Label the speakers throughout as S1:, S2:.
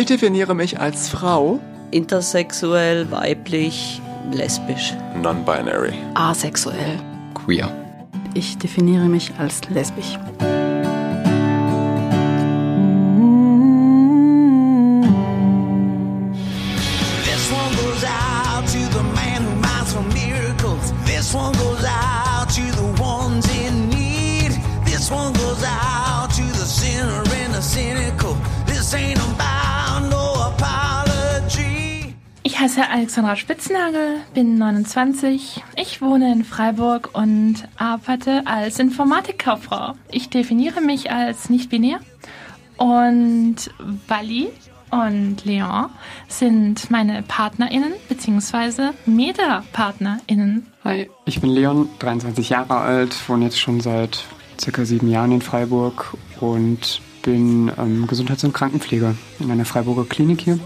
S1: Ich definiere mich als Frau.
S2: Intersexuell, weiblich, lesbisch.
S1: Non-binary.
S3: Asexuell.
S4: Queer.
S3: Ich definiere mich als lesbisch.
S5: Heiße Alexandra Spitznagel, bin 29. Ich wohne in Freiburg und arbeite als Informatikkauffrau. Ich definiere mich als nicht-binär und Wally und Leon sind meine PartnerInnen bzw. Meta-PartnerInnen.
S4: Hi, ich bin Leon, 23 Jahre alt, wohne jetzt schon seit circa sieben Jahren in Freiburg und bin ähm, Gesundheits- und Krankenpfleger in einer Freiburger Klinik hier.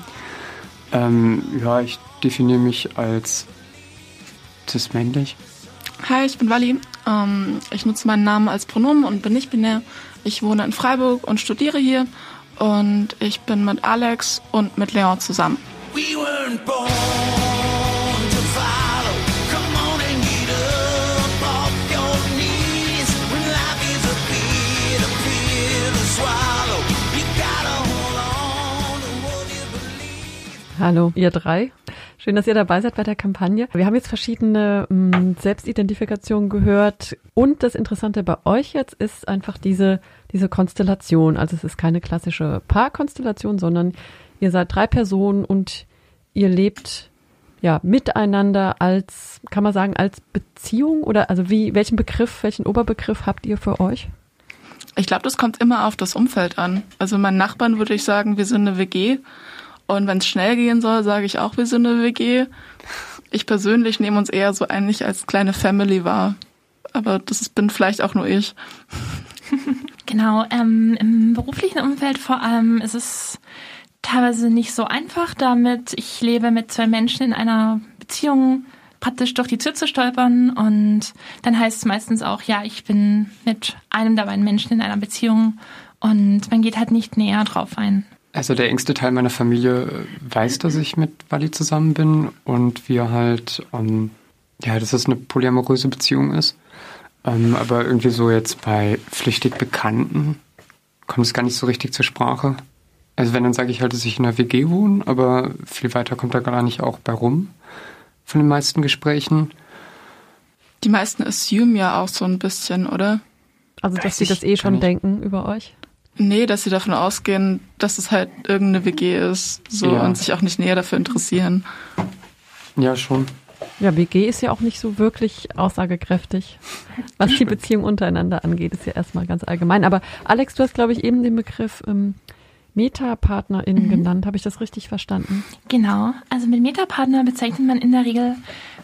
S4: Ähm, ja, ich definiere mich als cis-männlich.
S6: Hi, ich bin Wally. Ähm, ich nutze meinen Namen als Pronomen und bin nicht binär. Ich wohne in Freiburg und studiere hier. Und ich bin mit Alex und mit Leon zusammen.
S7: We weren't born
S8: Hallo, ihr drei. Schön, dass ihr dabei seid bei der Kampagne. Wir haben jetzt verschiedene mh, Selbstidentifikationen gehört und das Interessante bei euch jetzt ist einfach diese, diese Konstellation. Also es ist keine klassische Paarkonstellation, sondern ihr seid drei Personen und ihr lebt ja miteinander als, kann man sagen, als Beziehung oder also wie, welchen Begriff, welchen Oberbegriff habt ihr für euch?
S6: Ich glaube, das kommt immer auf das Umfeld an. Also meinen Nachbarn würde ich sagen, wir sind eine WG. Und wenn es schnell gehen soll, sage ich auch, wir sind eine WG. Ich persönlich nehme uns eher so eigentlich als kleine Family wahr. Aber das bin vielleicht auch nur ich.
S5: Genau, ähm, im beruflichen Umfeld vor allem ist es teilweise nicht so einfach damit. Ich lebe mit zwei Menschen in einer Beziehung praktisch durch die Tür zu stolpern und dann heißt es meistens auch, ja, ich bin mit einem der beiden Menschen in einer Beziehung und man geht halt nicht näher drauf ein.
S4: Also der engste Teil meiner Familie weiß, dass ich mit Wally zusammen bin und wir halt, ähm, ja, dass das eine polyamoröse Beziehung ist. Ähm, aber irgendwie so jetzt bei flüchtig Bekannten kommt es gar nicht so richtig zur Sprache. Also wenn, dann sage ich halt, dass ich in einer WG wohne, aber viel weiter kommt da gar nicht auch bei rum von den meisten Gesprächen.
S6: Die meisten assume ja auch so ein bisschen, oder?
S8: Also dass
S4: Weiß
S8: sie das eh schon denken über euch?
S6: Nee, dass sie davon ausgehen, dass es halt irgendeine WG ist, so
S4: Ja.
S6: und sich auch nicht näher dafür interessieren.
S4: Ja, schon.
S8: Ja, WG ist ja auch nicht so wirklich aussagekräftig, was die Beziehung untereinander angeht, ist ja erstmal ganz allgemein. Aber Alex, du hast, glaube ich, eben den Begriff ähm, MetapartnerInnen genannt. Habe ich das richtig verstanden?
S5: Genau, also mit Metapartner bezeichnet man in der Regel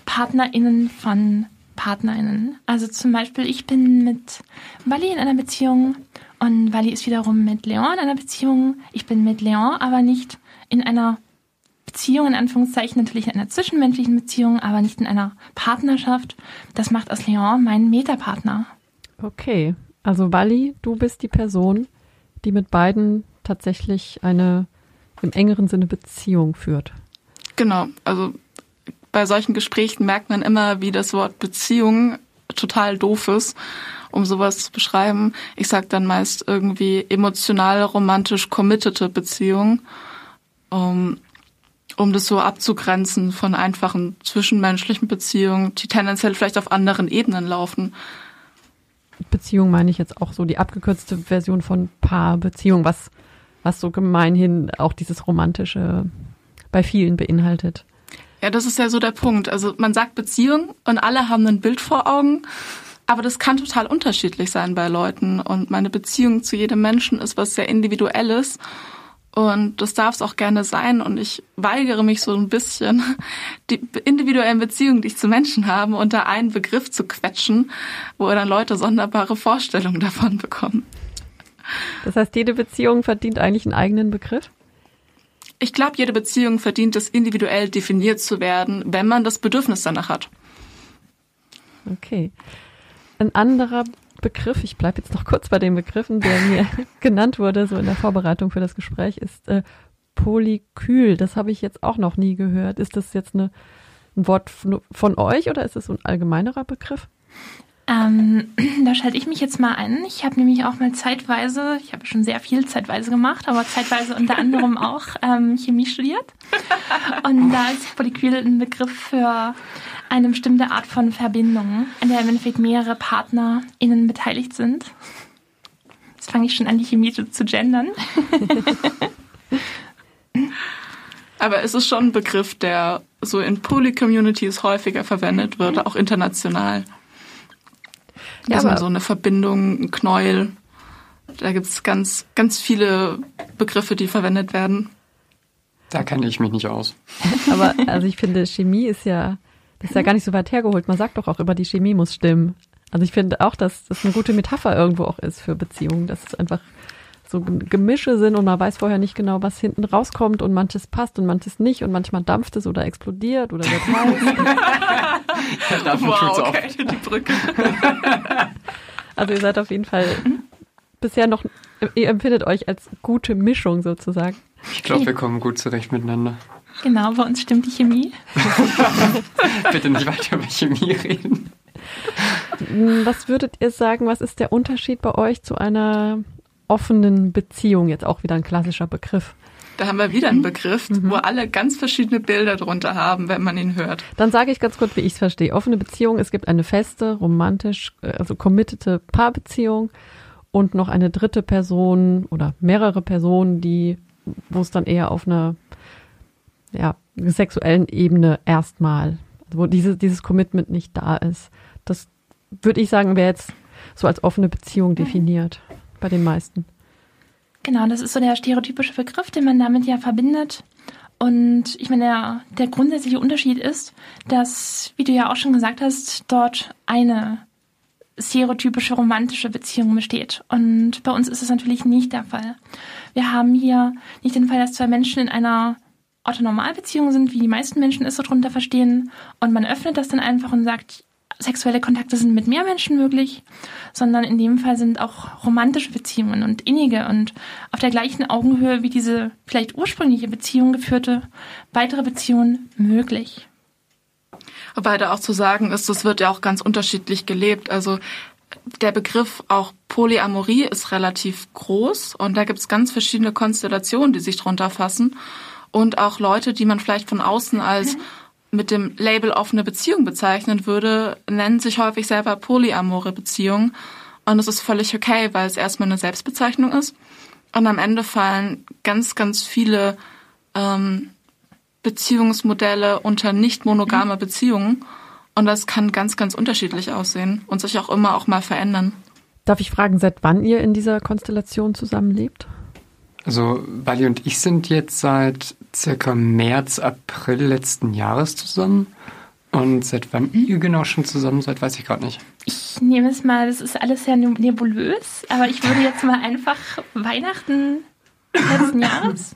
S5: PartnerInnen von PartnerInnen. Also zum Beispiel, ich bin mit Wally in einer Beziehung und Wally ist wiederum mit Leon in einer Beziehung. Ich bin mit Leon aber nicht in einer Beziehung, in Anführungszeichen, natürlich in einer zwischenmenschlichen Beziehung, aber nicht in einer Partnerschaft. Das macht aus Leon meinen Metapartner.
S8: Okay, also Wally, du bist die Person, die mit beiden tatsächlich eine im engeren Sinne Beziehung führt.
S6: Genau, also bei solchen Gesprächen merkt man immer, wie das Wort Beziehung total doof ist, um sowas zu beschreiben. Ich sag dann meist irgendwie emotional, romantisch committete Beziehung, um, um das so abzugrenzen von einfachen zwischenmenschlichen Beziehungen, die tendenziell vielleicht auf anderen Ebenen laufen.
S8: Beziehung meine ich jetzt auch so die abgekürzte Version von Paarbeziehung, was, was so gemeinhin auch dieses Romantische bei vielen beinhaltet.
S6: Ja, das ist ja so der Punkt. Also man sagt Beziehung und alle haben ein Bild vor Augen, aber das kann total unterschiedlich sein bei Leuten. Und meine Beziehung zu jedem Menschen ist was sehr Individuelles. Und das darf es auch gerne sein. Und ich weigere mich so ein bisschen, die individuellen Beziehungen, die ich zu Menschen habe, unter einen Begriff zu quetschen, wo dann Leute sonderbare Vorstellungen davon bekommen.
S8: Das heißt, jede Beziehung verdient eigentlich einen eigenen Begriff?
S6: Ich glaube, jede Beziehung verdient es, individuell definiert zu werden, wenn man das Bedürfnis danach hat.
S8: Okay. Ein anderer Begriff, ich bleibe jetzt noch kurz bei den Begriffen, der mir genannt wurde, so in der Vorbereitung für das Gespräch, ist äh, Polykül. Das habe ich jetzt auch noch nie gehört. Ist das jetzt eine, ein Wort von euch oder ist das so ein allgemeinerer Begriff?
S5: Ähm, da schalte ich mich jetzt mal ein. Ich habe nämlich auch mal zeitweise, ich habe schon sehr viel zeitweise gemacht, aber zeitweise unter anderem auch ähm, Chemie studiert. Und da ist Polykyl ein Begriff für eine bestimmte Art von Verbindung, in der im Endeffekt mehrere PartnerInnen beteiligt sind. Jetzt fange ich schon an, die Chemie zu gendern.
S6: Aber es ist schon ein Begriff, der so in Poly-Communities häufiger verwendet wird, auch international. Ja, also so eine Verbindung, ein Knäuel. Da gibt es ganz, ganz viele Begriffe, die verwendet werden.
S4: Da kenne ich mich nicht aus.
S8: Aber also ich finde, Chemie ist ja, das ist ja gar nicht so weit hergeholt. Man sagt doch auch immer, die Chemie muss stimmen. Also ich finde auch, dass das eine gute Metapher irgendwo auch ist für Beziehungen, dass es einfach so Gemische sind und man weiß vorher nicht genau, was hinten rauskommt und manches passt und manches nicht und manchmal dampft es oder explodiert oder wird
S6: heiß. wow, okay, die Brücke.
S8: also ihr seid auf jeden Fall bisher noch, ihr empfindet euch als gute Mischung sozusagen.
S4: Ich glaube, wir kommen gut zurecht miteinander.
S5: Genau, bei uns stimmt die Chemie.
S4: Bitte nicht weiter über Chemie reden.
S8: Was würdet ihr sagen, was ist der Unterschied bei euch zu einer offenen Beziehung? Jetzt auch wieder ein klassischer Begriff.
S6: Da haben wir wieder einen Begriff, mhm. wo alle ganz verschiedene Bilder drunter haben, wenn man ihn hört.
S8: Dann sage ich ganz kurz, wie ich es verstehe. Offene Beziehung, es gibt eine feste, romantisch, also committete Paarbeziehung und noch eine dritte Person oder mehrere Personen, die, wo es dann eher auf einer ja, sexuellen Ebene erstmal, wo diese, dieses Commitment nicht da ist. Das würde ich sagen, wäre jetzt so als offene Beziehung definiert bei den meisten.
S5: Genau, das ist so der stereotypische Begriff, den man damit ja verbindet. Und ich meine, der, der grundsätzliche Unterschied ist, dass, wie du ja auch schon gesagt hast, dort eine stereotypische romantische Beziehung besteht. Und bei uns ist das natürlich nicht der Fall. Wir haben hier nicht den Fall, dass zwei Menschen in einer Orthonormalbeziehung sind, wie die meisten Menschen es so drunter verstehen. Und man öffnet das dann einfach und sagt, sexuelle Kontakte sind mit mehr Menschen möglich, sondern in dem Fall sind auch romantische Beziehungen und innige und auf der gleichen Augenhöhe wie diese vielleicht ursprüngliche Beziehung geführte weitere Beziehungen möglich.
S6: Wobei da auch zu sagen ist, das wird ja auch ganz unterschiedlich gelebt. Also der Begriff auch Polyamorie ist relativ groß und da gibt es ganz verschiedene Konstellationen, die sich drunter fassen. Und auch Leute, die man vielleicht von außen als mhm mit dem Label offene Beziehung bezeichnen würde, nennen sich häufig selber polyamore Beziehungen. Und es ist völlig okay, weil es erstmal eine Selbstbezeichnung ist. Und am Ende fallen ganz, ganz viele ähm, Beziehungsmodelle unter nicht monogame Beziehungen. Und das kann ganz, ganz unterschiedlich aussehen und sich auch immer auch mal verändern.
S8: Darf ich fragen, seit wann ihr in dieser Konstellation zusammenlebt?
S4: Also Wally und ich sind jetzt seit circa März, April letzten Jahres zusammen. Und seit wann ihr genau schon zusammen seid, weiß ich gerade nicht.
S5: Ich nehme es mal, das ist alles sehr nebulös, aber ich würde jetzt mal einfach Weihnachten letzten Jahres.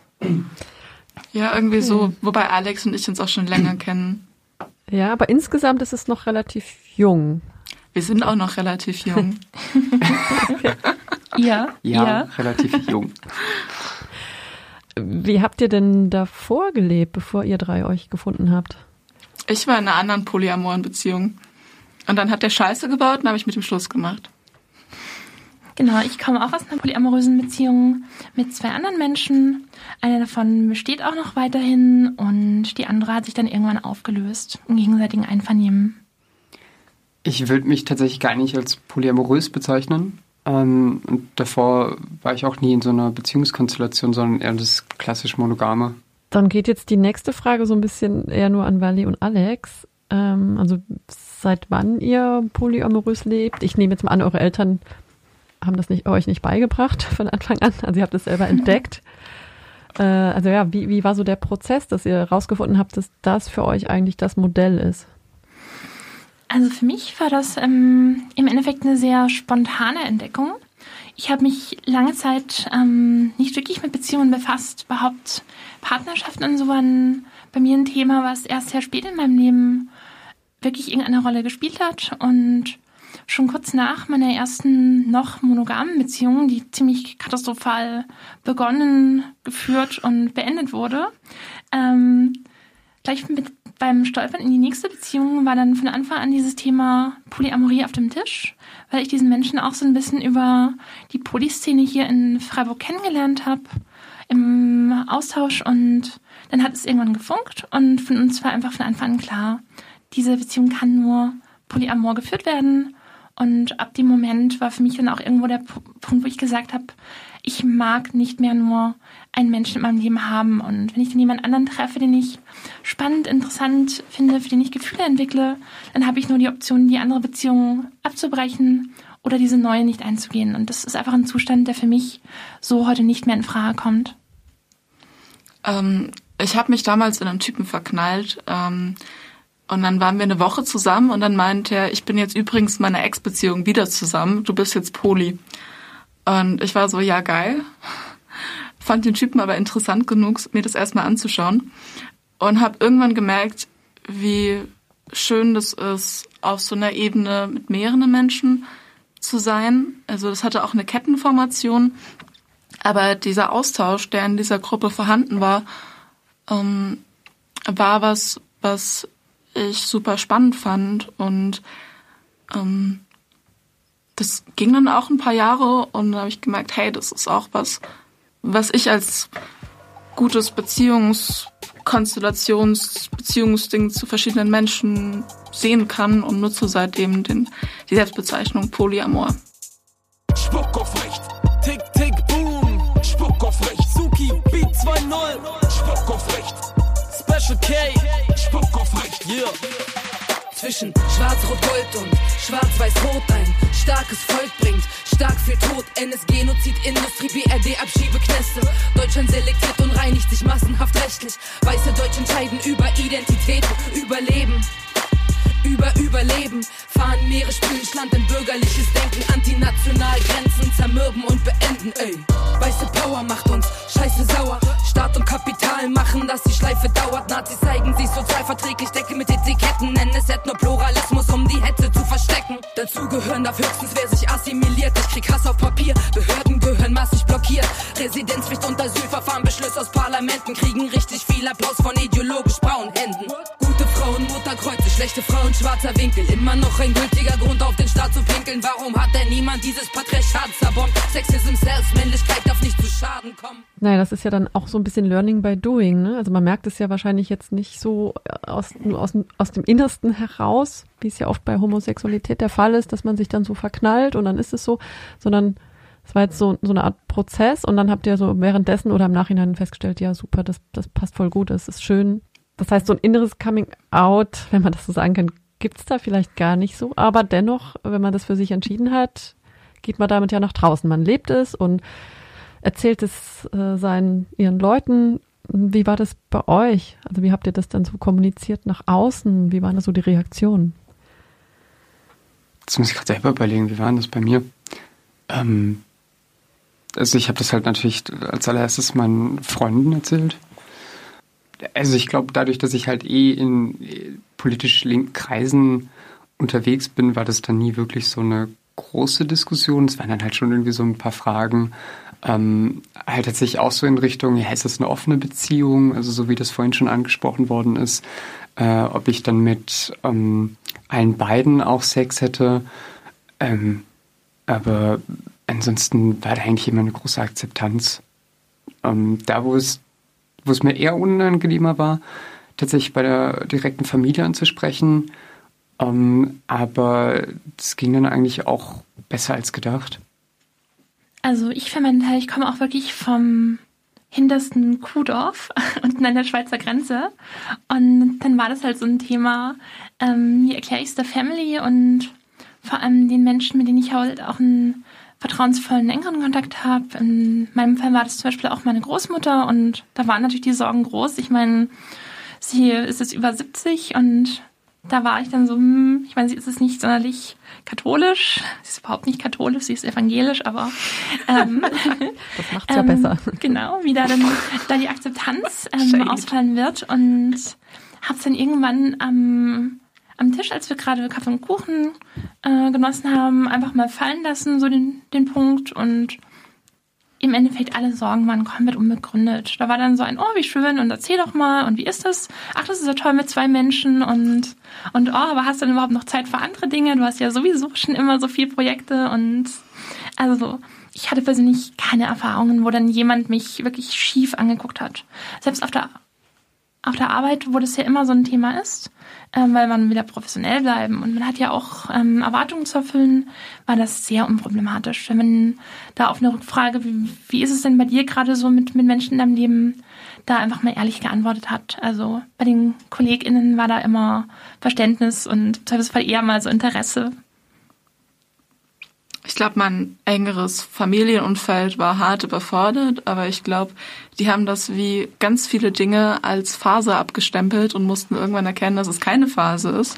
S6: Ja, irgendwie so, wobei Alex und ich uns auch schon länger kennen.
S8: Ja, aber insgesamt ist es noch relativ jung.
S6: Wir sind auch noch relativ jung.
S5: ja,
S4: ja, ja, relativ jung.
S8: Wie habt ihr denn davor gelebt, bevor ihr drei euch gefunden habt?
S6: Ich war in einer anderen polyamoren Beziehung. Und dann hat der Scheiße gebaut und habe ich mit dem Schluss gemacht.
S5: Genau, ich komme auch aus einer polyamorösen Beziehung mit zwei anderen Menschen. Eine davon besteht auch noch weiterhin und die andere hat sich dann irgendwann aufgelöst im gegenseitigen Einvernehmen.
S4: Ich würde mich tatsächlich gar nicht als polyamorös bezeichnen. Ähm, und davor war ich auch nie in so einer Beziehungskonstellation, sondern eher das klassisch monogame.
S8: Dann geht jetzt die nächste Frage so ein bisschen eher nur an Wally und Alex. Ähm, also seit wann ihr polyamorös lebt? Ich nehme jetzt mal an, eure Eltern haben das nicht, euch nicht beigebracht von Anfang an. Also ihr habt es selber entdeckt. Äh, also ja, wie, wie war so der Prozess, dass ihr herausgefunden habt, dass das für euch eigentlich das Modell ist?
S5: Also für mich war das ähm, im Endeffekt eine sehr spontane Entdeckung. Ich habe mich lange Zeit ähm, nicht wirklich mit Beziehungen befasst. Überhaupt Partnerschaften und so waren bei mir ein Thema, was erst sehr spät in meinem Leben wirklich irgendeine Rolle gespielt hat. Und schon kurz nach meiner ersten noch monogamen Beziehung, die ziemlich katastrophal begonnen, geführt und beendet wurde, ähm, gleich mit beim Stolpern in die nächste Beziehung war dann von Anfang an dieses Thema Polyamorie auf dem Tisch, weil ich diesen Menschen auch so ein bisschen über die Polyszene hier in Freiburg kennengelernt habe, im Austausch. Und dann hat es irgendwann gefunkt. Und von uns war einfach von Anfang an klar, diese Beziehung kann nur polyamor geführt werden. Und ab dem Moment war für mich dann auch irgendwo der Punkt, wo ich gesagt habe, ich mag nicht mehr nur einen Menschen in meinem Leben haben. Und wenn ich dann jemand anderen treffe, den ich spannend, interessant finde, für den ich Gefühle entwickle, dann habe ich nur die Option, die andere Beziehung abzubrechen oder diese neue nicht einzugehen. Und das ist einfach ein Zustand, der für mich so heute nicht mehr in Frage kommt.
S6: Ähm, ich habe mich damals in einen Typen verknallt. Ähm, und dann waren wir eine Woche zusammen und dann meinte er, ich bin jetzt übrigens meiner Ex-Beziehung wieder zusammen, du bist jetzt Poli. Und ich war so, ja, geil. Fand den Typen aber interessant genug, mir das erstmal anzuschauen. Und habe irgendwann gemerkt, wie schön das ist, auf so einer Ebene mit mehreren Menschen zu sein. Also das hatte auch eine Kettenformation. Aber dieser Austausch, der in dieser Gruppe vorhanden war, ähm, war was, was ich super spannend fand. Und ähm, das ging dann auch ein paar Jahre und da habe ich gemerkt, hey, das ist auch was, was ich als gutes Beziehungskonstellations, Beziehungsding zu verschiedenen Menschen sehen kann und nutze seitdem den, die Selbstbezeichnung Polyamor.
S7: Spuck auf Recht, Tick, Tick, Boom, Spuck auf Recht, Suki, Beat 2-0, Spuck auf Recht, Special K, Spuck auf Recht, yeah
S9: zwischen Schwarz-Rot-Gold und Schwarz-Weiß-Rot ein starkes Volk bringt. Stark für Tod, NS-Genozid, Industrie, BRD, Abschiebeknäste. Deutschland selektiert und reinigt sich massenhaft rechtlich. Weiße Deutsche entscheiden über Identität, Überleben über Überleben. Fahren Meere, spülen Land in bürgerliches Denken. Antinational Grenzen zermürben und beenden, ey. Weiße Power macht uns scheiße sauer. Staat und Kapital machen, dass die Schleife dauert. Nazis zeigen sich sozialverträglich, decke mit Etiketten. Nennen es Ethnopluralismus, um die Hetze zu verstecken. Dazu gehören darf höchstens, wer sich assimiliert. Ich krieg Hass auf Papier. Behörden gehören massig blockiert. Residenzpflicht und Asylverfahren, Beschlüsse aus Parlamenten kriegen richtig viel Applaus von ideologisch braunen Händen. Frauen, Mutterkreuze, schlechte Frauen, schwarzer Winkel. Immer noch ein gültiger Grund auf den Staat zu pinkeln. Warum hat denn niemand dieses Patriarchat zerbombt? Sexism selbst, Männlichkeit darf nicht zu Schaden kommen.
S8: Naja, das ist ja dann auch so ein bisschen Learning by Doing. Ne? Also man merkt es ja wahrscheinlich jetzt nicht so aus, nur aus, aus dem Innersten heraus, wie es ja oft bei Homosexualität der Fall ist, dass man sich dann so verknallt und dann ist es so, sondern es war jetzt so, so eine Art Prozess und dann habt ihr so währenddessen oder im Nachhinein festgestellt, ja super, das, das passt voll gut, das ist schön, das heißt, so ein inneres Coming Out, wenn man das so sagen kann, gibt es da vielleicht gar nicht so. Aber dennoch, wenn man das für sich entschieden hat, geht man damit ja nach draußen. Man lebt es und erzählt es äh, seinen ihren Leuten. Wie war das bei euch? Also wie habt ihr das dann so kommuniziert nach außen? Wie waren da so die Reaktionen?
S4: Jetzt muss ich gerade selber überlegen, wie waren das bei mir? Ähm, also ich habe das halt natürlich als allererstes meinen Freunden erzählt. Also ich glaube, dadurch, dass ich halt eh in äh, politisch linken Kreisen unterwegs bin, war das dann nie wirklich so eine große Diskussion. Es waren dann halt schon irgendwie so ein paar Fragen. Ähm, halt tatsächlich auch so in Richtung, ja, ist das eine offene Beziehung? Also so wie das vorhin schon angesprochen worden ist, äh, ob ich dann mit ähm, allen beiden auch Sex hätte. Ähm, aber ansonsten war da eigentlich immer eine große Akzeptanz. Ähm, da, wo es wo es mir eher unangenehmer war, tatsächlich bei der direkten Familie anzusprechen. Ähm, aber es ging dann eigentlich auch besser als gedacht.
S5: Also ich für meinen Teil, ich komme auch wirklich vom hintersten Kuhdorf unten an der Schweizer Grenze. Und dann war das halt so ein Thema, ähm, wie erkläre ich es der Family und vor allem den Menschen, mit denen ich halt auch einen vertrauensvollen, engeren Kontakt habe. In meinem Fall war das zum Beispiel auch meine Großmutter und da waren natürlich die Sorgen groß. Ich meine, sie ist jetzt über 70 und da war ich dann so, hm, ich meine, sie ist es nicht sonderlich katholisch, sie ist überhaupt nicht katholisch, sie ist evangelisch, aber ähm,
S8: das macht's ja ähm, besser.
S5: Genau, wie da dann da die Akzeptanz ähm, ausfallen wird und hab's dann irgendwann am am Tisch, als wir gerade Kaffee und Kuchen äh, genossen haben, einfach mal fallen lassen, so den, den Punkt und im Endeffekt alle Sorgen waren komplett unbegründet. Da war dann so ein, oh, wie schön und erzähl doch mal und wie ist das? Ach, das ist ja toll mit zwei Menschen und, und oh, aber hast du denn überhaupt noch Zeit für andere Dinge? Du hast ja sowieso schon immer so viele Projekte und also ich hatte persönlich keine Erfahrungen, wo dann jemand mich wirklich schief angeguckt hat. Selbst auf der auf der Arbeit, wo das ja immer so ein Thema ist, weil man wieder professionell bleiben und man hat ja auch ähm, Erwartungen zu erfüllen, war das sehr unproblematisch. Wenn man da auf eine Rückfrage, wie, wie ist es denn bei dir gerade so mit, mit Menschen in deinem Leben, da einfach mal ehrlich geantwortet hat. Also bei den KollegInnen war da immer Verständnis und im eher mal so Interesse.
S6: Ich glaube, mein engeres Familienumfeld war hart überfordert, aber ich glaube, die haben das wie ganz viele Dinge als Phase abgestempelt und mussten irgendwann erkennen, dass es keine Phase ist.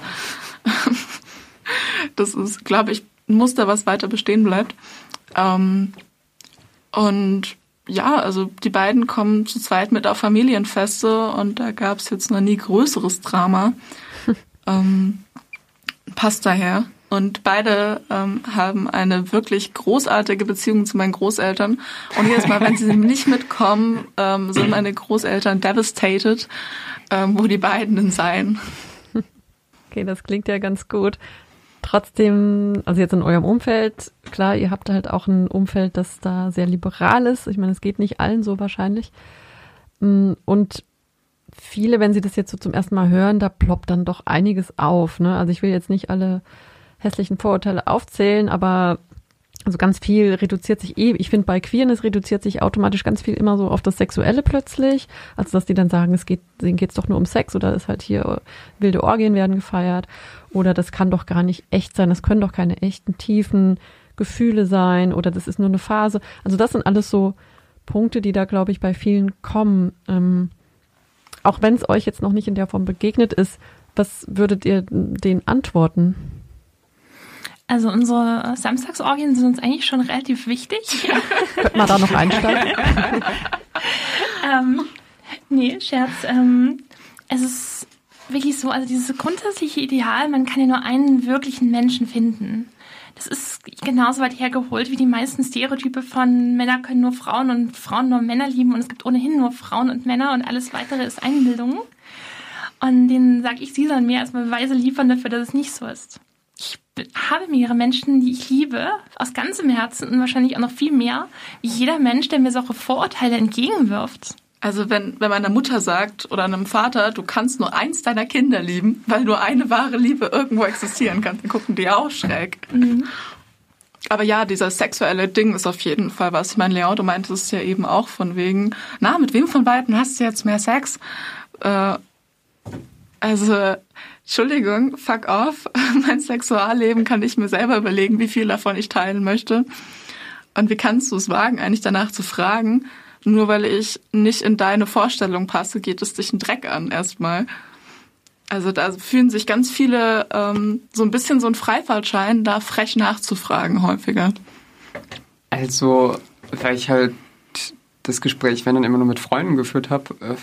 S6: das ist, glaube ich, ein Muster, was weiter bestehen bleibt. Ähm, und ja, also die beiden kommen zu zweit mit auf Familienfeste und da gab es jetzt noch nie größeres Drama. ähm, passt daher. Und beide ähm, haben eine wirklich großartige Beziehung zu meinen Großeltern. Und jedes Mal, wenn sie nicht mitkommen, ähm, sind meine Großeltern devastated, ähm, wo die beiden denn seien.
S8: Okay, das klingt ja ganz gut. Trotzdem, also jetzt in eurem Umfeld, klar, ihr habt halt auch ein Umfeld, das da sehr liberal ist. Ich meine, es geht nicht allen so wahrscheinlich. Mm, und viele, wenn sie das jetzt so zum ersten Mal hören, da ploppt dann doch einiges auf. Ne? Also ich will jetzt nicht alle hässlichen Vorurteile aufzählen, aber also ganz viel reduziert sich eh, ich finde bei Queerness reduziert sich automatisch ganz viel immer so auf das Sexuelle plötzlich. Also dass die dann sagen, es geht, denen geht's doch nur um Sex oder ist halt hier wilde Orgien werden gefeiert. Oder das kann doch gar nicht echt sein, das können doch keine echten, tiefen Gefühle sein oder das ist nur eine Phase. Also das sind alles so Punkte, die da, glaube ich, bei vielen kommen. Ähm, auch wenn es euch jetzt noch nicht in der Form begegnet ist, was würdet ihr denen antworten?
S5: Also unsere Samstagsorgien sind uns eigentlich schon relativ wichtig.
S8: Könnte man da noch einsteigen?
S5: ähm, nee, Scherz. Ähm, es ist wirklich so, also dieses grundsätzliche Ideal, man kann ja nur einen wirklichen Menschen finden. Das ist genauso weit hergeholt wie die meisten Stereotype von Männer können nur Frauen und Frauen nur Männer lieben und es gibt ohnehin nur Frauen und Männer und alles weitere ist Einbildung. Und denen sage ich, sie sollen mir erstmal Beweise liefern dafür, dass es nicht so ist ich habe mehrere Menschen, die ich liebe, aus ganzem Herzen und wahrscheinlich auch noch viel mehr, wie jeder Mensch, der mir solche Vorurteile entgegenwirft.
S6: Also wenn, wenn meine Mutter sagt oder einem Vater, du kannst nur eins deiner Kinder lieben, weil nur eine wahre Liebe irgendwo existieren kann, dann gucken die auch schräg. Mhm. Aber ja, dieser sexuelle Ding ist auf jeden Fall was. Ich meine, Leon, du meintest es ja eben auch von wegen, na, mit wem von beiden hast du jetzt mehr Sex? Äh, also Entschuldigung, fuck off. Mein Sexualleben kann ich mir selber überlegen, wie viel davon ich teilen möchte. Und wie kannst du es wagen, eigentlich danach zu fragen? Nur weil ich nicht in deine Vorstellung passe, geht es dich ein Dreck an erstmal. Also da fühlen sich ganz viele ähm, so ein bisschen so ein Freifahrtschein, da frech nachzufragen häufiger.
S4: Also, weil ich halt das Gespräch, wenn dann immer nur mit Freunden geführt habe, äh,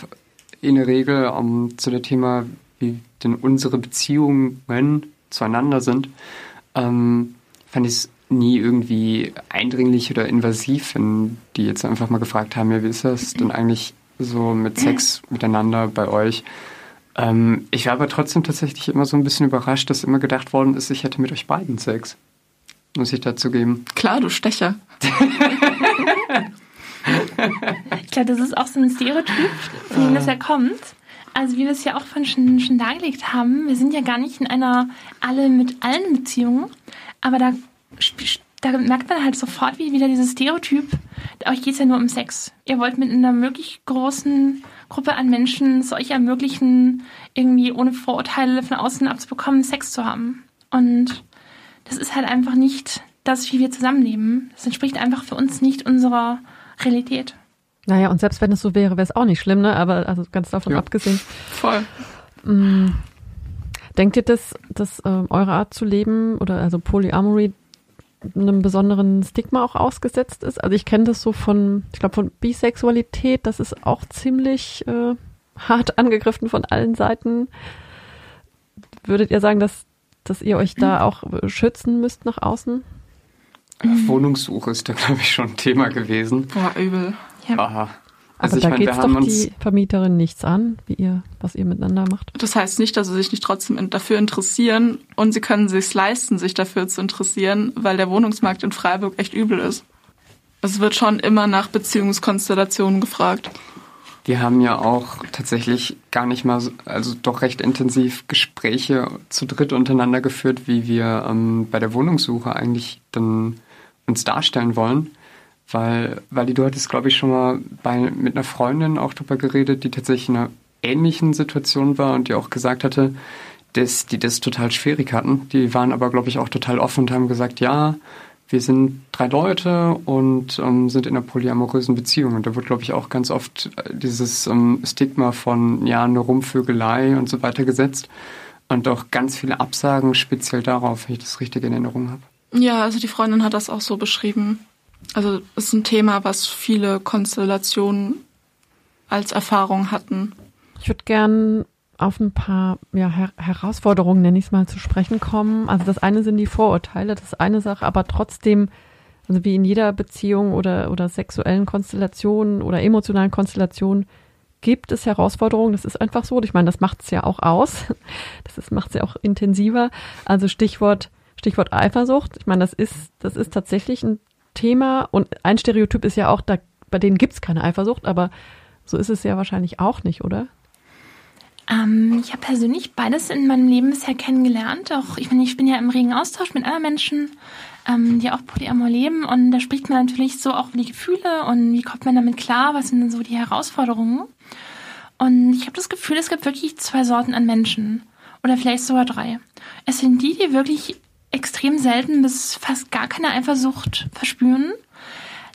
S4: in der Regel um, zu dem Thema, wie denn unsere Beziehungen zueinander sind, ähm, fand ich es nie irgendwie eindringlich oder invasiv, wenn die jetzt einfach mal gefragt haben, ja, wie ist das denn eigentlich so mit Sex miteinander bei euch? Ähm, ich war aber trotzdem tatsächlich immer so ein bisschen überrascht, dass immer gedacht worden ist, ich hätte mit euch beiden Sex. Muss ich dazu geben.
S6: Klar, du Stecher.
S5: ich glaube, das ist auch so ein Stereotyp, von dem das ja kommt. Also wie wir es ja auch von schon, schon dargelegt haben, wir sind ja gar nicht in einer alle mit allen Beziehung, aber da, da merkt man halt sofort wie wieder dieses Stereotyp, euch geht es ja nur um Sex. Ihr wollt mit einer möglichst großen Gruppe an Menschen es euch ermöglichen, irgendwie ohne Vorurteile von außen abzubekommen, Sex zu haben. Und das ist halt einfach nicht das, wie wir zusammenleben. Das entspricht einfach für uns nicht unserer Realität.
S8: Naja, und selbst wenn es so wäre, wäre es auch nicht schlimm, ne? Aber also ganz davon ja. abgesehen.
S6: Voll.
S8: Mm, denkt ihr, dass, dass äh, eure Art zu leben oder also Polyamory einem besonderen Stigma auch ausgesetzt ist? Also ich kenne das so von, ich glaube von Bisexualität, das ist auch ziemlich äh, hart angegriffen von allen Seiten. würdet ihr sagen, dass, dass ihr euch da auch schützen müsst nach außen?
S4: Wohnungssuche ist da, glaube ich, schon ein Thema gewesen.
S6: Boah, übel.
S5: Ja.
S4: Aha.
S8: Aber da geht es doch die Vermieterin nichts an, wie ihr, was ihr miteinander macht.
S6: Das heißt nicht, dass sie sich nicht trotzdem dafür interessieren und sie können sich leisten, sich dafür zu interessieren, weil der Wohnungsmarkt in Freiburg echt übel ist. Es wird schon immer nach Beziehungskonstellationen gefragt.
S4: Wir haben ja auch tatsächlich gar nicht mal, so, also doch recht intensiv Gespräche zu dritt untereinander geführt, wie wir ähm, bei der Wohnungssuche eigentlich dann uns darstellen wollen. Weil, weil du hattest, glaube ich, schon mal bei, mit einer Freundin auch drüber geredet, die tatsächlich in einer ähnlichen Situation war und die auch gesagt hatte, dass die das total schwierig hatten. Die waren aber, glaube ich, auch total offen und haben gesagt, ja, wir sind drei Leute und ähm, sind in einer polyamorösen Beziehung. Und da wird, glaube ich, auch ganz oft äh, dieses ähm, Stigma von, ja, eine Rumvögelei und so weiter gesetzt. Und auch ganz viele Absagen speziell darauf, wenn ich das richtig in Erinnerung habe.
S6: Ja, also die Freundin hat das auch so beschrieben. Also ist ein Thema, was viele Konstellationen als Erfahrung hatten.
S8: Ich würde gern auf ein paar ja, Her Herausforderungen, nenne ich es mal, zu sprechen kommen. Also das eine sind die Vorurteile, das ist eine Sache, aber trotzdem, also wie in jeder Beziehung oder, oder sexuellen Konstellation oder emotionalen Konstellation gibt es Herausforderungen. Das ist einfach so. Ich meine, das macht es ja auch aus. Das macht es ja auch intensiver. Also Stichwort, Stichwort Eifersucht. Ich meine, das ist, das ist tatsächlich ein Thema und ein Stereotyp ist ja auch, da, bei denen gibt es keine Eifersucht, aber so ist es ja wahrscheinlich auch nicht, oder?
S5: Ähm, ich habe persönlich beides in meinem Leben bisher kennengelernt. Auch ich, meine, ich bin ja im regen Austausch mit anderen Menschen, ähm, die auch Polyamor leben. Und da spricht man natürlich so auch über die Gefühle und wie kommt man damit klar, was sind denn so die Herausforderungen. Und ich habe das Gefühl, es gibt wirklich zwei Sorten an Menschen. Oder vielleicht sogar drei. Es sind die, die wirklich extrem selten bis fast gar keine Eifersucht verspüren.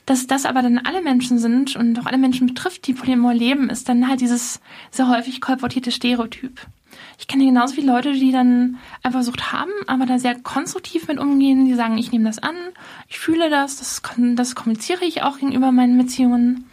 S5: Dass das aber dann alle Menschen sind und auch alle Menschen betrifft, die Polyamor leben, ist dann halt dieses sehr häufig kolportierte Stereotyp. Ich kenne genauso viele Leute, die dann Eifersucht haben, aber da sehr konstruktiv mit umgehen. Die sagen, ich nehme das an, ich fühle das, das, das kommuniziere ich auch gegenüber meinen Beziehungen,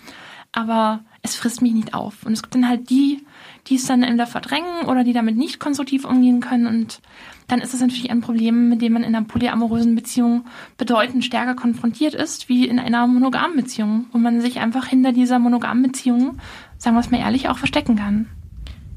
S5: aber es frisst mich nicht auf. Und es gibt dann halt die, die es dann entweder verdrängen oder die damit nicht konstruktiv umgehen können und dann ist das natürlich ein Problem, mit dem man in einer polyamorösen Beziehung bedeutend stärker konfrontiert ist, wie in einer monogamen Beziehung, wo man sich einfach hinter dieser monogamen Beziehung, sagen wir es mal ehrlich, auch verstecken kann.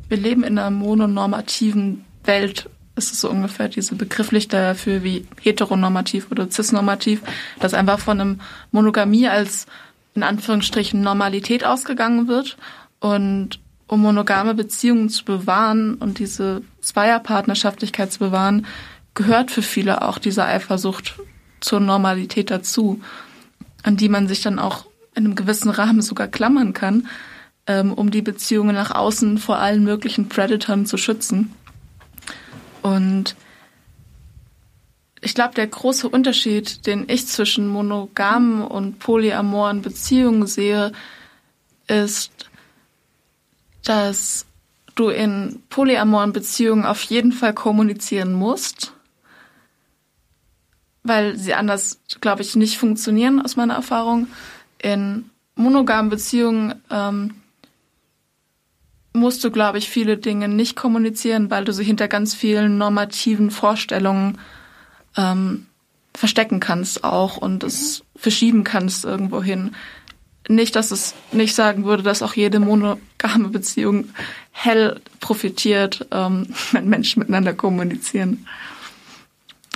S6: Wir leben in einer mononormativen Welt, ist es so ungefähr diese Begrifflich dafür wie heteronormativ oder cisnormativ, dass einfach von einem Monogamie als in Anführungsstrichen Normalität ausgegangen wird und um monogame Beziehungen zu bewahren und diese Zweierpartnerschaftlichkeit zu bewahren, gehört für viele auch diese Eifersucht zur Normalität dazu, an die man sich dann auch in einem gewissen Rahmen sogar klammern kann, ähm, um die Beziehungen nach außen vor allen möglichen Predatoren zu schützen. Und ich glaube, der große Unterschied, den ich zwischen monogamen und polyamoren Beziehungen sehe, ist, dass du in polyamoren Beziehungen auf jeden Fall kommunizieren musst, weil sie anders, glaube ich, nicht funktionieren aus meiner Erfahrung. In monogamen Beziehungen ähm, musst du, glaube ich, viele Dinge nicht kommunizieren, weil du sie hinter ganz vielen normativen Vorstellungen ähm, verstecken kannst auch und es verschieben kannst irgendwo hin. Nicht, dass es nicht sagen würde, dass auch jede monogame Beziehung hell profitiert, ähm, wenn Menschen miteinander kommunizieren.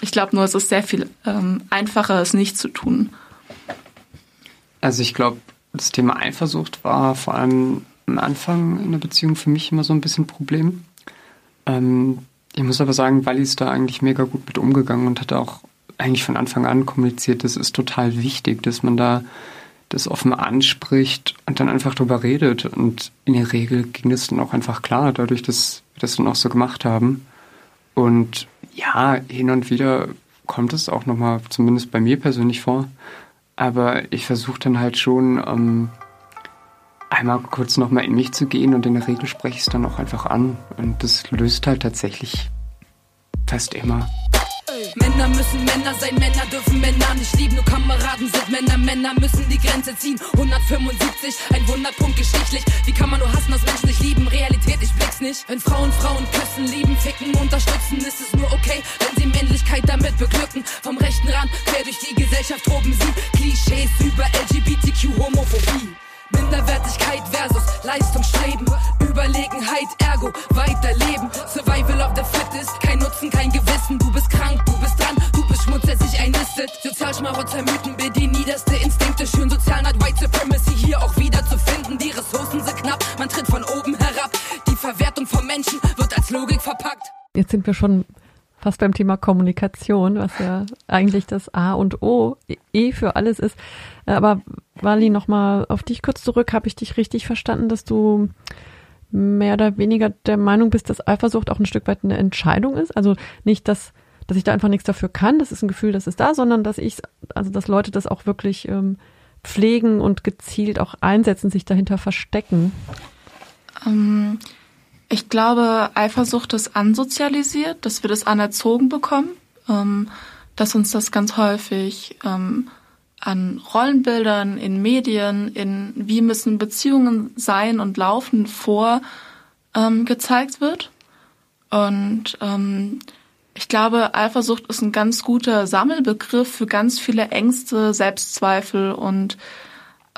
S6: Ich glaube nur, es ist sehr viel ähm, einfacher, es nicht zu tun.
S4: Also ich glaube, das Thema Eifersucht war vor allem am Anfang in der Beziehung für mich immer so ein bisschen ein Problem. Ähm, ich muss aber sagen, Wally ist da eigentlich mega gut mit umgegangen und hat auch eigentlich von Anfang an kommuniziert, das ist total wichtig, dass man da das offen anspricht und dann einfach drüber redet. Und in der Regel ging das dann auch einfach klar, dadurch, dass wir das dann auch so gemacht haben. Und ja, hin und wieder kommt es auch nochmal, zumindest bei mir persönlich vor. Aber ich versuche dann halt schon, ähm, einmal kurz nochmal in mich zu gehen und in der Regel spreche ich es dann auch einfach an. Und das löst halt tatsächlich fast immer.
S9: Männer müssen Männer sein, Männer dürfen Männer nicht lieben. Nur Kameraden sind Männer, Männer müssen die Grenze ziehen. 175, ein Wunderpunkt geschichtlich. Wie kann man nur hassen, dass Menschen nicht lieben? Realität, ich blick's nicht. Wenn Frauen Frauen küssen, lieben, ficken, unterstützen, ist es nur okay, wenn sie Männlichkeit damit beglücken. Vom rechten Rand quer durch die Gesellschaft toben sie Klischees über LGBTQ-Homophobie. Minderwertigkeit versus Leistungsstreben. Überlegenheit, ergo weiterleben. Survival of the fittest, kein Nutzen, kein Gewissen. Du bist krank, du bist dran, du bist schmutzig einlistet. Sozialschmarotzer Mythen, die niederste Instinkte. Schön Sozialneid, White Supremacy hier auch wieder zu finden. Die Ressourcen sind knapp, man tritt von oben herab. Die Verwertung von Menschen wird als Logik verpackt.
S8: Jetzt sind wir schon fast beim Thema Kommunikation, was ja eigentlich das A und O eh für alles ist. Aber Wally, nochmal auf dich kurz zurück. Habe ich dich richtig verstanden, dass du mehr oder weniger der Meinung bist, dass Eifersucht auch ein Stück weit eine Entscheidung ist? Also nicht, dass, dass ich da einfach nichts dafür kann, das ist ein Gefühl, das ist da, sondern dass ich, also dass Leute das auch wirklich ähm, pflegen und gezielt auch einsetzen, sich dahinter verstecken.
S6: Ähm, ich glaube, Eifersucht ist ansozialisiert, dass wir das anerzogen bekommen, ähm, dass uns das ganz häufig ähm, an Rollenbildern, in Medien, in wie müssen Beziehungen sein und laufen vor ähm, gezeigt wird. Und ähm, ich glaube, Eifersucht ist ein ganz guter Sammelbegriff für ganz viele Ängste, Selbstzweifel und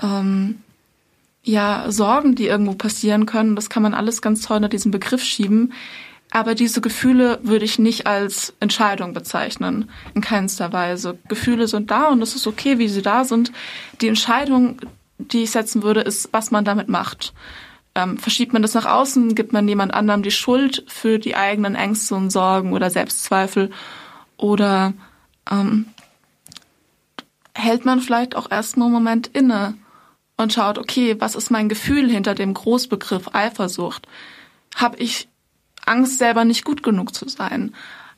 S6: ähm, ja, Sorgen, die irgendwo passieren können. Das kann man alles ganz toll unter diesen Begriff schieben. Aber diese Gefühle würde ich nicht als Entscheidung bezeichnen, in keinster Weise. Gefühle sind da und es ist okay, wie sie da sind. Die Entscheidung, die ich setzen würde, ist, was man damit macht. Ähm, verschiebt man das nach außen, gibt man jemand anderem die Schuld für die eigenen Ängste und Sorgen oder Selbstzweifel oder ähm, hält man vielleicht auch erstmal einen Moment inne und schaut, okay, was ist mein Gefühl hinter dem Großbegriff Eifersucht? Habe ich Angst, selber nicht gut genug zu sein?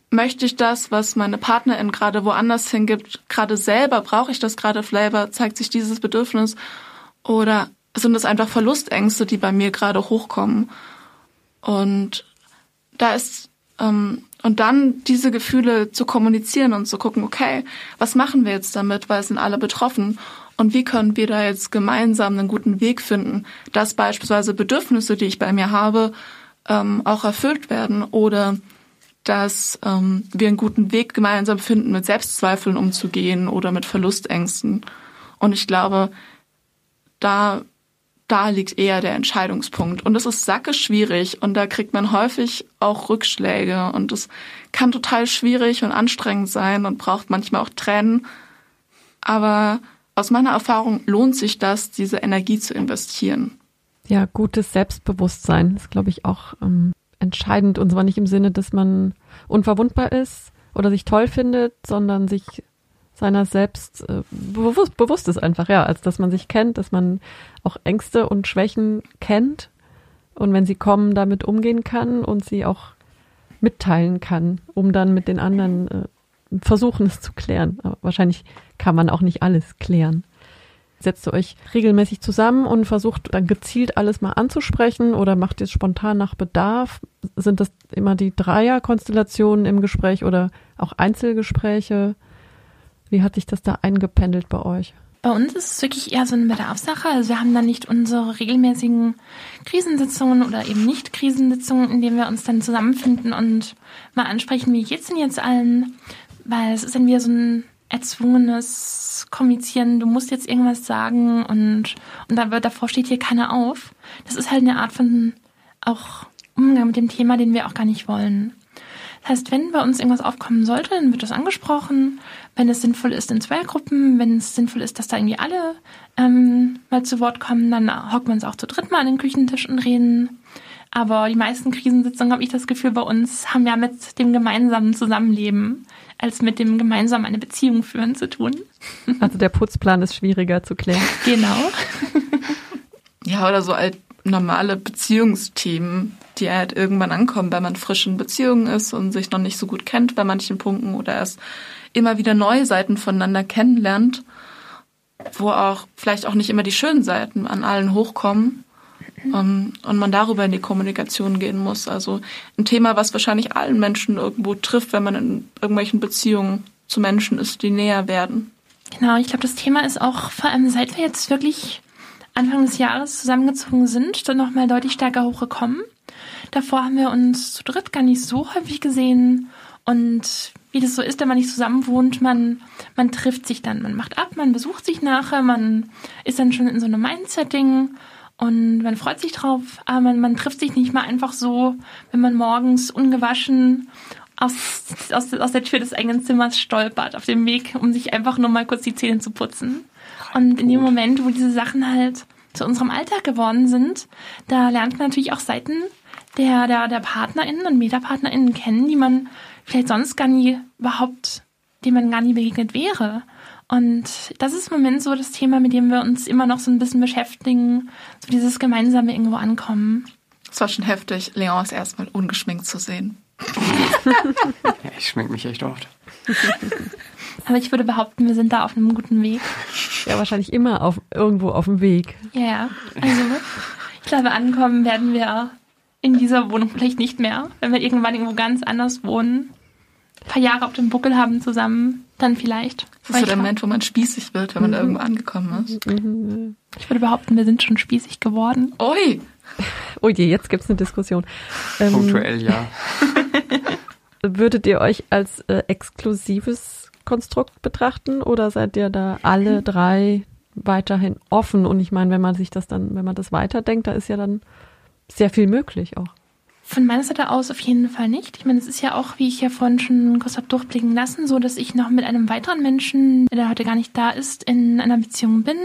S6: Möchte ich das, was meine Partnerin gerade woanders hingibt, gerade selber? Brauche ich das gerade selber? Zeigt sich dieses Bedürfnis? Oder sind es einfach Verlustängste, die bei mir gerade hochkommen? Und da ist, ähm, und dann diese Gefühle zu kommunizieren und zu gucken, okay, was machen wir jetzt damit, weil es sind alle betroffen? Und wie können wir da jetzt gemeinsam einen guten Weg finden, dass beispielsweise Bedürfnisse, die ich bei mir habe, ähm, auch erfüllt werden oder dass ähm, wir einen guten Weg gemeinsam finden, mit Selbstzweifeln umzugehen oder mit Verlustängsten. Und ich glaube, da, da liegt eher der Entscheidungspunkt. Und es ist sacke schwierig und da kriegt man häufig auch Rückschläge und es kann total schwierig und anstrengend sein und braucht manchmal auch Tränen. Aber aus meiner Erfahrung lohnt sich das, diese Energie zu investieren.
S8: Ja, gutes Selbstbewusstsein ist, glaube ich, auch ähm, entscheidend. Und zwar nicht im Sinne, dass man unverwundbar ist oder sich toll findet, sondern sich seiner selbst äh, bewusst, bewusst ist einfach, ja, als dass man sich kennt, dass man auch Ängste und Schwächen kennt und wenn sie kommen, damit umgehen kann und sie auch mitteilen kann, um dann mit den anderen äh, versuchen, es zu klären. Aber wahrscheinlich kann man auch nicht alles klären setzt ihr euch regelmäßig zusammen und versucht dann gezielt alles mal anzusprechen oder macht ihr es spontan nach Bedarf? Sind das immer die Dreierkonstellationen im Gespräch oder auch Einzelgespräche? Wie hat sich das da eingependelt bei euch?
S5: Bei uns ist es wirklich eher so eine Bedarfssache. Also wir haben dann nicht unsere regelmäßigen Krisensitzungen oder eben nicht Krisensitzungen, in denen wir uns dann zusammenfinden und mal ansprechen, wie geht's denn jetzt allen? Weil es ist dann wieder so ein erzwungenes Kommunizieren, du musst jetzt irgendwas sagen und, und da, davor steht hier keiner auf. Das ist halt eine Art von auch Umgang mit dem Thema, den wir auch gar nicht wollen. Das heißt, wenn bei uns irgendwas aufkommen sollte, dann wird das angesprochen. Wenn es sinnvoll ist in zwei Gruppen, wenn es sinnvoll ist, dass da irgendwie alle ähm, mal zu Wort kommen, dann hockt man es auch zu dritt mal an den Küchentisch und reden. Aber die meisten Krisensitzungen, habe ich das Gefühl, bei uns haben ja mit dem gemeinsamen Zusammenleben als mit dem gemeinsam eine Beziehung führen zu tun.
S8: Also der Putzplan ist schwieriger zu klären.
S5: Genau.
S6: ja, oder so halt normale Beziehungsthemen, die halt irgendwann ankommen, wenn man frisch in Beziehungen ist und sich noch nicht so gut kennt bei manchen Punkten oder erst immer wieder neue Seiten voneinander kennenlernt, wo auch vielleicht auch nicht immer die schönen Seiten an allen hochkommen um, ähm, und man darüber in die Kommunikation gehen muss. Also ein Thema, was wahrscheinlich allen Menschen irgendwo trifft, wenn man in irgendwelchen Beziehungen zu Menschen ist, die näher werden.
S5: Genau, ich glaube, das Thema ist auch vor allem, seit wir jetzt wirklich Anfang des Jahres zusammengezogen sind, dann nochmal deutlich stärker hochgekommen. Davor haben wir uns zu dritt gar nicht so häufig gesehen Und wie das so ist, wenn man nicht zusammen wohnt, man, man trifft sich dann, man macht ab, man besucht sich nachher, man ist dann schon in so einem Mindsetting und man freut sich drauf, aber man, man trifft sich nicht mal einfach so, wenn man morgens ungewaschen aus, aus, aus der Tür des eigenen Zimmers stolpert, auf dem Weg, um sich einfach nur mal kurz die Zähne zu putzen. Und in dem Moment, wo diese Sachen halt zu unserem Alltag geworden sind, da lernt man natürlich auch Seiten der, der, der PartnerInnen und MetapartnerInnen kennen, die man vielleicht sonst gar nie überhaupt, dem man gar nie begegnet wäre. Und das ist im Moment so das Thema, mit dem wir uns immer noch so ein bisschen beschäftigen, so dieses gemeinsame irgendwo ankommen.
S6: Es war schon heftig, Leons erstmal ungeschminkt zu sehen.
S4: ja, ich schmink mich echt oft.
S5: Aber ich würde behaupten, wir sind da auf einem guten Weg.
S8: Ja, wahrscheinlich immer auf, irgendwo auf dem Weg.
S5: Ja, ja. Also, ich glaube, ankommen werden wir in dieser Wohnung vielleicht nicht mehr. Wenn wir irgendwann irgendwo ganz anders wohnen, ein paar Jahre auf dem Buckel haben zusammen, dann vielleicht.
S6: Das ist so der Moment, wo man spießig wird, wenn man mhm. irgendwo angekommen ist.
S5: Ich würde behaupten, wir sind schon spießig geworden.
S6: Ui!
S8: Oh je, jetzt gibt's eine Diskussion.
S4: Ähm, Punktuell, ja.
S8: Würdet ihr euch als äh, exklusives Konstrukt betrachten oder seid ihr da alle drei weiterhin offen? Und ich meine, wenn man sich das dann, wenn man das weiterdenkt, da ist ja dann sehr viel möglich auch.
S5: Von meiner Seite aus auf jeden Fall nicht. Ich meine, es ist ja auch, wie ich ja vorhin schon kurz habe durchblicken lassen, so, dass ich noch mit einem weiteren Menschen, der heute gar nicht da ist, in einer Beziehung bin.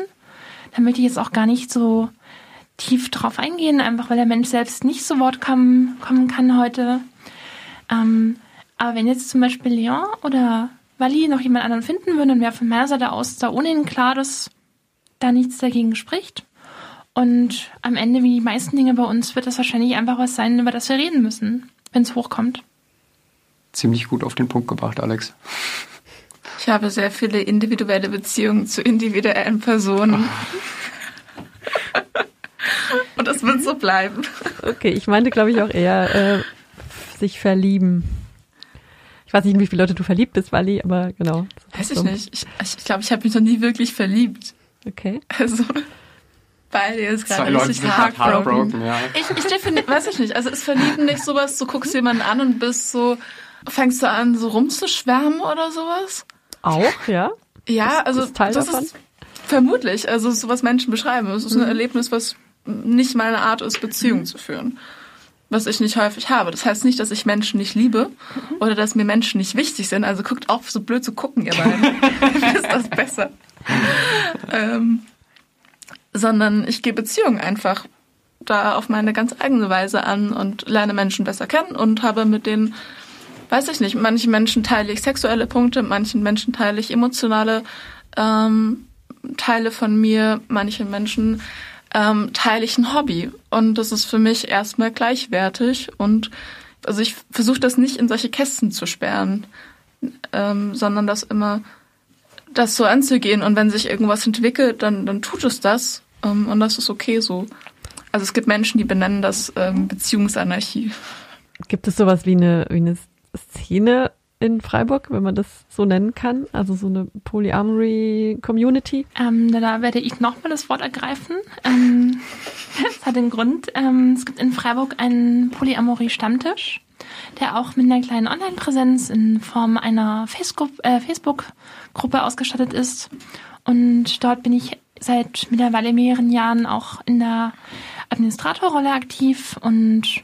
S5: Da möchte ich jetzt auch gar nicht so tief drauf eingehen, einfach weil der Mensch selbst nicht zu Wort kommen, kommen kann heute. Ähm, aber wenn jetzt zum Beispiel Leon oder Wally noch jemand anderen finden würden, dann wäre von meiner Seite aus da ohnehin klar, dass da nichts dagegen spricht. Und am Ende, wie die meisten Dinge bei uns, wird das wahrscheinlich einfach was sein, über das wir reden müssen, wenn es hochkommt.
S4: Ziemlich gut auf den Punkt gebracht, Alex.
S6: Ich habe sehr viele individuelle Beziehungen zu individuellen Personen. Und das wird so bleiben.
S8: Okay, ich meinte, glaube ich, auch eher äh, sich verlieben. Ich weiß nicht, in wie viele Leute du verliebt bist, Wally, aber genau.
S6: Weiß ich nicht. Ich glaube, ich, glaub, ich habe mich noch nie wirklich verliebt.
S8: Okay.
S6: Also, beide jetzt gerade richtig heartbroken. heartbroken ja. Ich, ich definiere, weiß ich nicht. Also ist Verlieben nicht sowas, du guckst jemanden an und bist so, fängst du an, so rumzuschwärmen oder sowas?
S8: Auch, ja?
S6: Ja, also
S8: das, Teil
S6: das
S8: davon?
S6: ist vermutlich, also so was Menschen beschreiben. Es ist ein mhm. Erlebnis, was nicht meine Art ist, Beziehungen mhm. zu führen. Was ich nicht häufig habe. Das heißt nicht, dass ich Menschen nicht liebe mhm. oder dass mir Menschen nicht wichtig sind. Also guckt auf, so blöd zu gucken, ihr beiden. ist das besser. ähm, sondern ich gehe Beziehungen einfach da auf meine ganz eigene Weise an und lerne Menschen besser kennen und habe mit denen, weiß ich nicht, manchen Menschen teile ich sexuelle Punkte, manchen Menschen teile ich emotionale ähm, Teile von mir, manchen Menschen ähm, teile ich ein Hobby. Und das ist für mich erstmal gleichwertig. Und also ich versuche das nicht in solche Kästen zu sperren, ähm, sondern das immer das so anzugehen. Und wenn sich irgendwas entwickelt, dann, dann tut es das. Ähm, und das ist okay so. Also es gibt Menschen, die benennen das ähm, Beziehungsanarchie.
S8: Gibt es sowas wie eine, wie eine Szene in Freiburg, wenn man das so nennen kann? Also so eine Polyamory-Community?
S5: Ähm, da werde ich nochmal das Wort ergreifen. Ähm, das hat den Grund. Ähm, es gibt in Freiburg einen Polyamory-Stammtisch, der auch mit einer kleinen Online-Präsenz in Form einer äh, Facebook-Gruppe ausgestattet ist. Und dort bin ich seit mittlerweile mehreren Jahren auch in der Administratorrolle aktiv und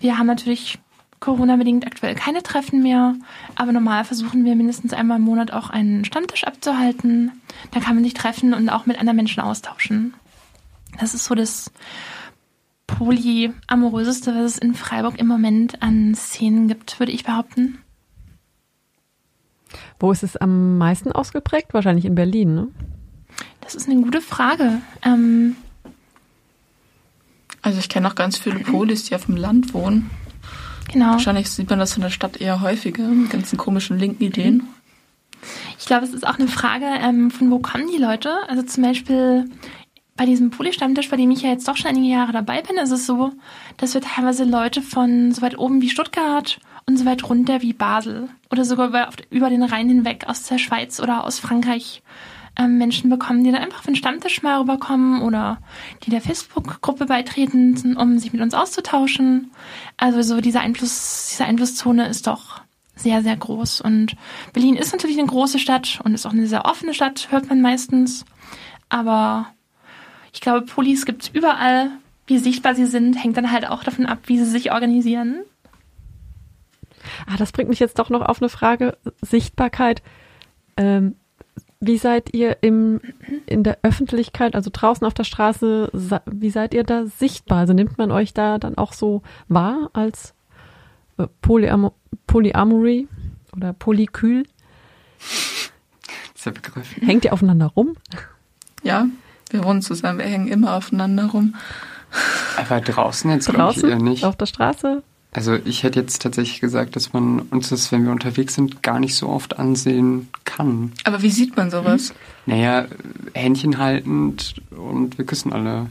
S5: wir haben natürlich Corona-bedingt aktuell keine Treffen mehr, aber normal versuchen wir mindestens einmal im Monat auch einen Stammtisch abzuhalten. Da kann man sich treffen und auch mit anderen Menschen austauschen. Das ist so das polyamoröseste, was es in Freiburg im Moment an Szenen gibt, würde ich behaupten.
S8: Wo ist es am meisten ausgeprägt? Wahrscheinlich in Berlin, ne?
S5: Das ist eine gute Frage. Ähm
S6: also ich kenne auch ganz viele Polis, die auf dem Land wohnen.
S5: Genau.
S6: Wahrscheinlich sieht man das in der Stadt eher häufiger, mit ganzen komischen linken Ideen.
S5: Ich glaube, es ist auch eine Frage, ähm, von wo kommen die Leute? Also zum Beispiel bei diesem Poli-Stammtisch, bei dem ich ja jetzt doch schon einige Jahre dabei bin, ist es so, dass wir teilweise Leute von so weit oben wie Stuttgart und so weit runter wie Basel oder sogar über, den Rhein hinweg aus der Schweiz oder aus Frankreich ähm, Menschen bekommen, die dann einfach für den Stammtisch mal rüberkommen oder die der Facebook-Gruppe beitreten, um sich mit uns auszutauschen. Also so dieser Einfluss, diese Einflusszone ist doch sehr, sehr groß. Und Berlin ist natürlich eine große Stadt und ist auch eine sehr offene Stadt, hört man meistens. Aber ich glaube, Polis gibt es überall. Wie sichtbar sie sind, hängt dann halt auch davon ab, wie sie sich organisieren.
S8: Ah, das bringt mich jetzt doch noch auf eine Frage. Sichtbarkeit. Ähm, wie seid ihr im, in der Öffentlichkeit, also draußen auf der Straße, wie seid ihr da sichtbar? Also nimmt man euch da dann auch so wahr als äh, Polyam Polyamory oder Polykül?
S4: Dieser Begriff.
S8: Hängt ihr aufeinander rum?
S6: Ja, wir wohnen zusammen, wir hängen immer aufeinander rum.
S4: Aber draußen jetzt draußen, ich eher nicht.
S8: Auf der Straße?
S4: Also ich hätte jetzt tatsächlich gesagt, dass man uns das, wenn wir unterwegs sind, gar nicht so oft ansehen kann.
S6: Aber wie sieht man sowas?
S4: Naja, Händchen haltend und wir küssen alle.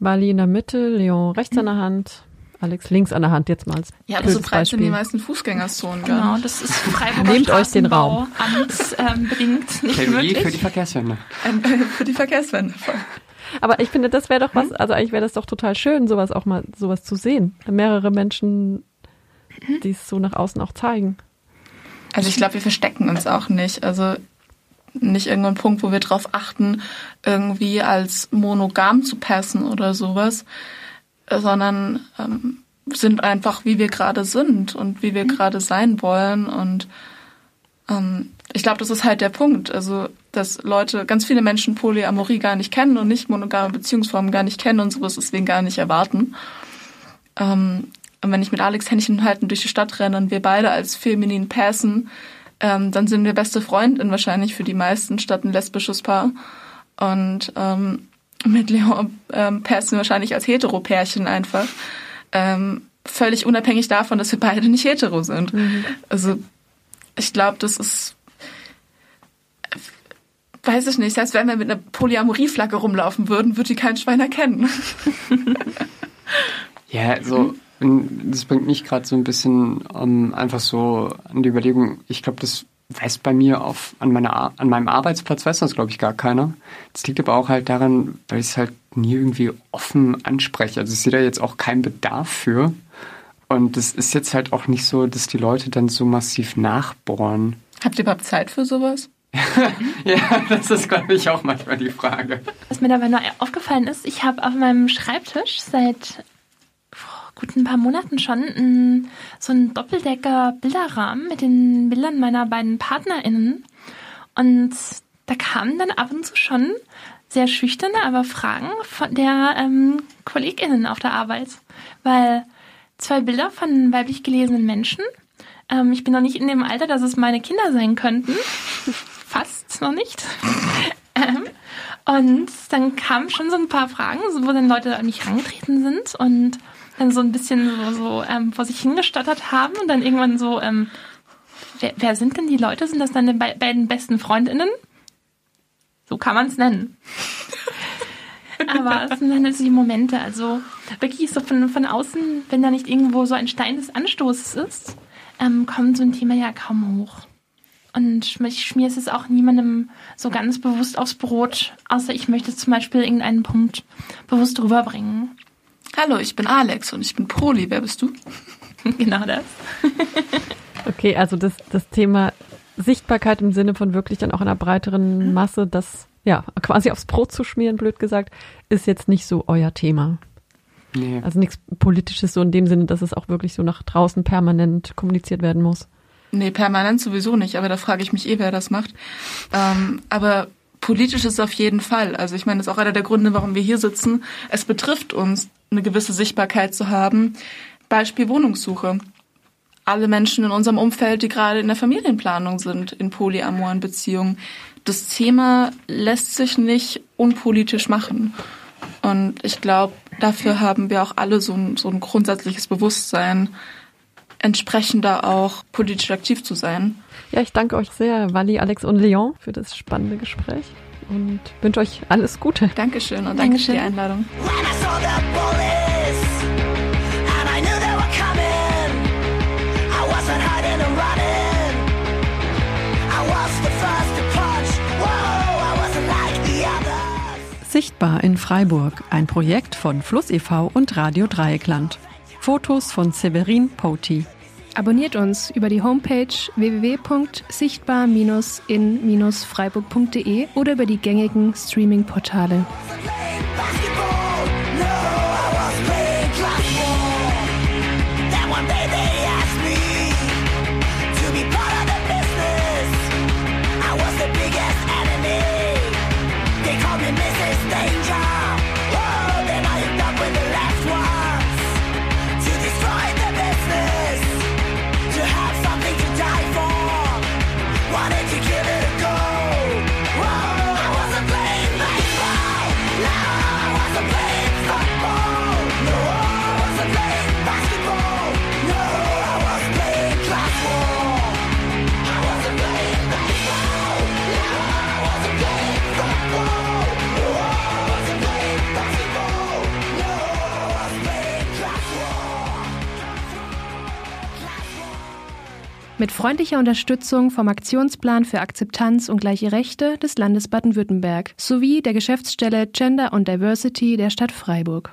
S8: Bali in der Mitte, Leon rechts an der Hand, Alex links an der Hand jetzt mal als
S6: Ja, aber so breit sind die meisten Fußgängerzonen.
S5: Genau, das ist Freiburger
S8: Nehmt euch den Raum.
S5: Amt ähm, bedingt nicht
S4: Plädoyer
S5: möglich.
S4: für die Verkehrswende.
S6: Ähm, äh, für die Verkehrswende. Voll.
S8: Aber ich finde, das wäre doch was, also eigentlich wäre das doch total schön, sowas auch mal, sowas zu sehen. Mehrere Menschen, die es so nach außen auch zeigen.
S6: Also ich glaube, wir verstecken uns auch nicht. Also nicht irgendein Punkt, wo wir darauf achten, irgendwie als monogam zu passen oder sowas, sondern ähm, sind einfach, wie wir gerade sind und wie wir gerade sein wollen. Und ähm, ich glaube, das ist halt der Punkt. Also, dass Leute, ganz viele Menschen Polyamorie gar nicht kennen und nicht monogame Beziehungsformen gar nicht kennen und sowas deswegen gar nicht erwarten. Ähm, und wenn ich mit Alex Händchen halten durch die Stadt renne und wir beide als feminin passen, ähm, dann sind wir beste Freundin wahrscheinlich für die meisten statt ein lesbisches Paar. Und ähm, mit Leon ähm, wir wahrscheinlich als Hetero-Pärchen einfach. Ähm, völlig unabhängig davon, dass wir beide nicht hetero sind. Mhm. Also ich glaube, das ist weiß ich nicht, selbst wenn wir mit einer Polyamorie-Flagge rumlaufen würden, würde die kein Schwein erkennen.
S4: ja, so, das bringt mich gerade so ein bisschen um, einfach so an die Überlegung, ich glaube, das weiß bei mir auf, an, meiner, an meinem Arbeitsplatz weiß das, glaube ich, gar keiner. Das liegt aber auch halt daran, weil ich es halt nie irgendwie offen anspreche. Also ich sehe da jetzt auch keinen Bedarf für. Und es ist jetzt halt auch nicht so, dass die Leute dann so massiv nachbohren.
S6: Habt ihr überhaupt Zeit für sowas?
S4: ja, das ist, glaube ich, auch manchmal die Frage.
S5: Was mir dabei noch aufgefallen ist, ich habe auf meinem Schreibtisch seit gut ein paar Monaten schon ein, so einen Doppeldecker-Bilderrahmen mit den Bildern meiner beiden PartnerInnen. Und da kamen dann ab und zu schon sehr schüchterne, aber Fragen von der ähm, KollegInnen auf der Arbeit. Weil zwei Bilder von weiblich gelesenen Menschen. Ähm, ich bin noch nicht in dem Alter, dass es meine Kinder sein könnten. Fast noch nicht. ähm, und dann kamen schon so ein paar Fragen, wo dann Leute an mich herangetreten sind und dann so ein bisschen so, so ähm, vor sich hingestottert haben und dann irgendwann so, ähm, wer, wer sind denn die Leute? Sind das deine be beiden besten Freundinnen? So kann man es nennen. Aber es sind dann also die Momente, also wirklich so von, von außen, wenn da nicht irgendwo so ein Stein des Anstoßes ist, ähm, kommt so ein Thema ja kaum hoch. Und ich schmier es auch niemandem so ganz bewusst aufs Brot, außer ich möchte zum Beispiel irgendeinen Punkt bewusst rüberbringen.
S6: Hallo, ich bin Alex und ich bin Poli. Wer bist du?
S5: genau das.
S8: okay, also das, das Thema Sichtbarkeit im Sinne von wirklich dann auch einer breiteren Masse, das ja quasi aufs Brot zu schmieren, blöd gesagt, ist jetzt nicht so euer Thema. Nee. Also nichts Politisches so in dem Sinne, dass es auch wirklich so nach draußen permanent kommuniziert werden muss.
S6: Nee, permanent sowieso nicht, aber da frage ich mich eh, wer das macht. Ähm, aber politisch ist es auf jeden Fall. Also ich meine, das ist auch einer der Gründe, warum wir hier sitzen. Es betrifft uns, eine gewisse Sichtbarkeit zu haben. Beispiel Wohnungssuche. Alle Menschen in unserem Umfeld, die gerade in der Familienplanung sind, in polyamoren Beziehungen. Das Thema lässt sich nicht unpolitisch machen. Und ich glaube, dafür haben wir auch alle so ein, so ein grundsätzliches Bewusstsein, entsprechender auch politisch aktiv zu sein.
S8: Ja, ich danke euch sehr, Wally, Alex und Leon, für das spannende Gespräch und wünsche euch alles Gute.
S6: Dankeschön und danke für die Einladung.
S10: Sichtbar in Freiburg, ein Projekt von Fluss e.V. und Radio Dreieckland. Fotos von Severin Poti.
S11: Abonniert uns über die Homepage www.sichtbar-in-freiburg.de oder über die gängigen Streaming-Portale. Mit freundlicher Unterstützung vom Aktionsplan für Akzeptanz und gleiche Rechte des Landes Baden-Württemberg sowie der Geschäftsstelle Gender und Diversity der Stadt Freiburg.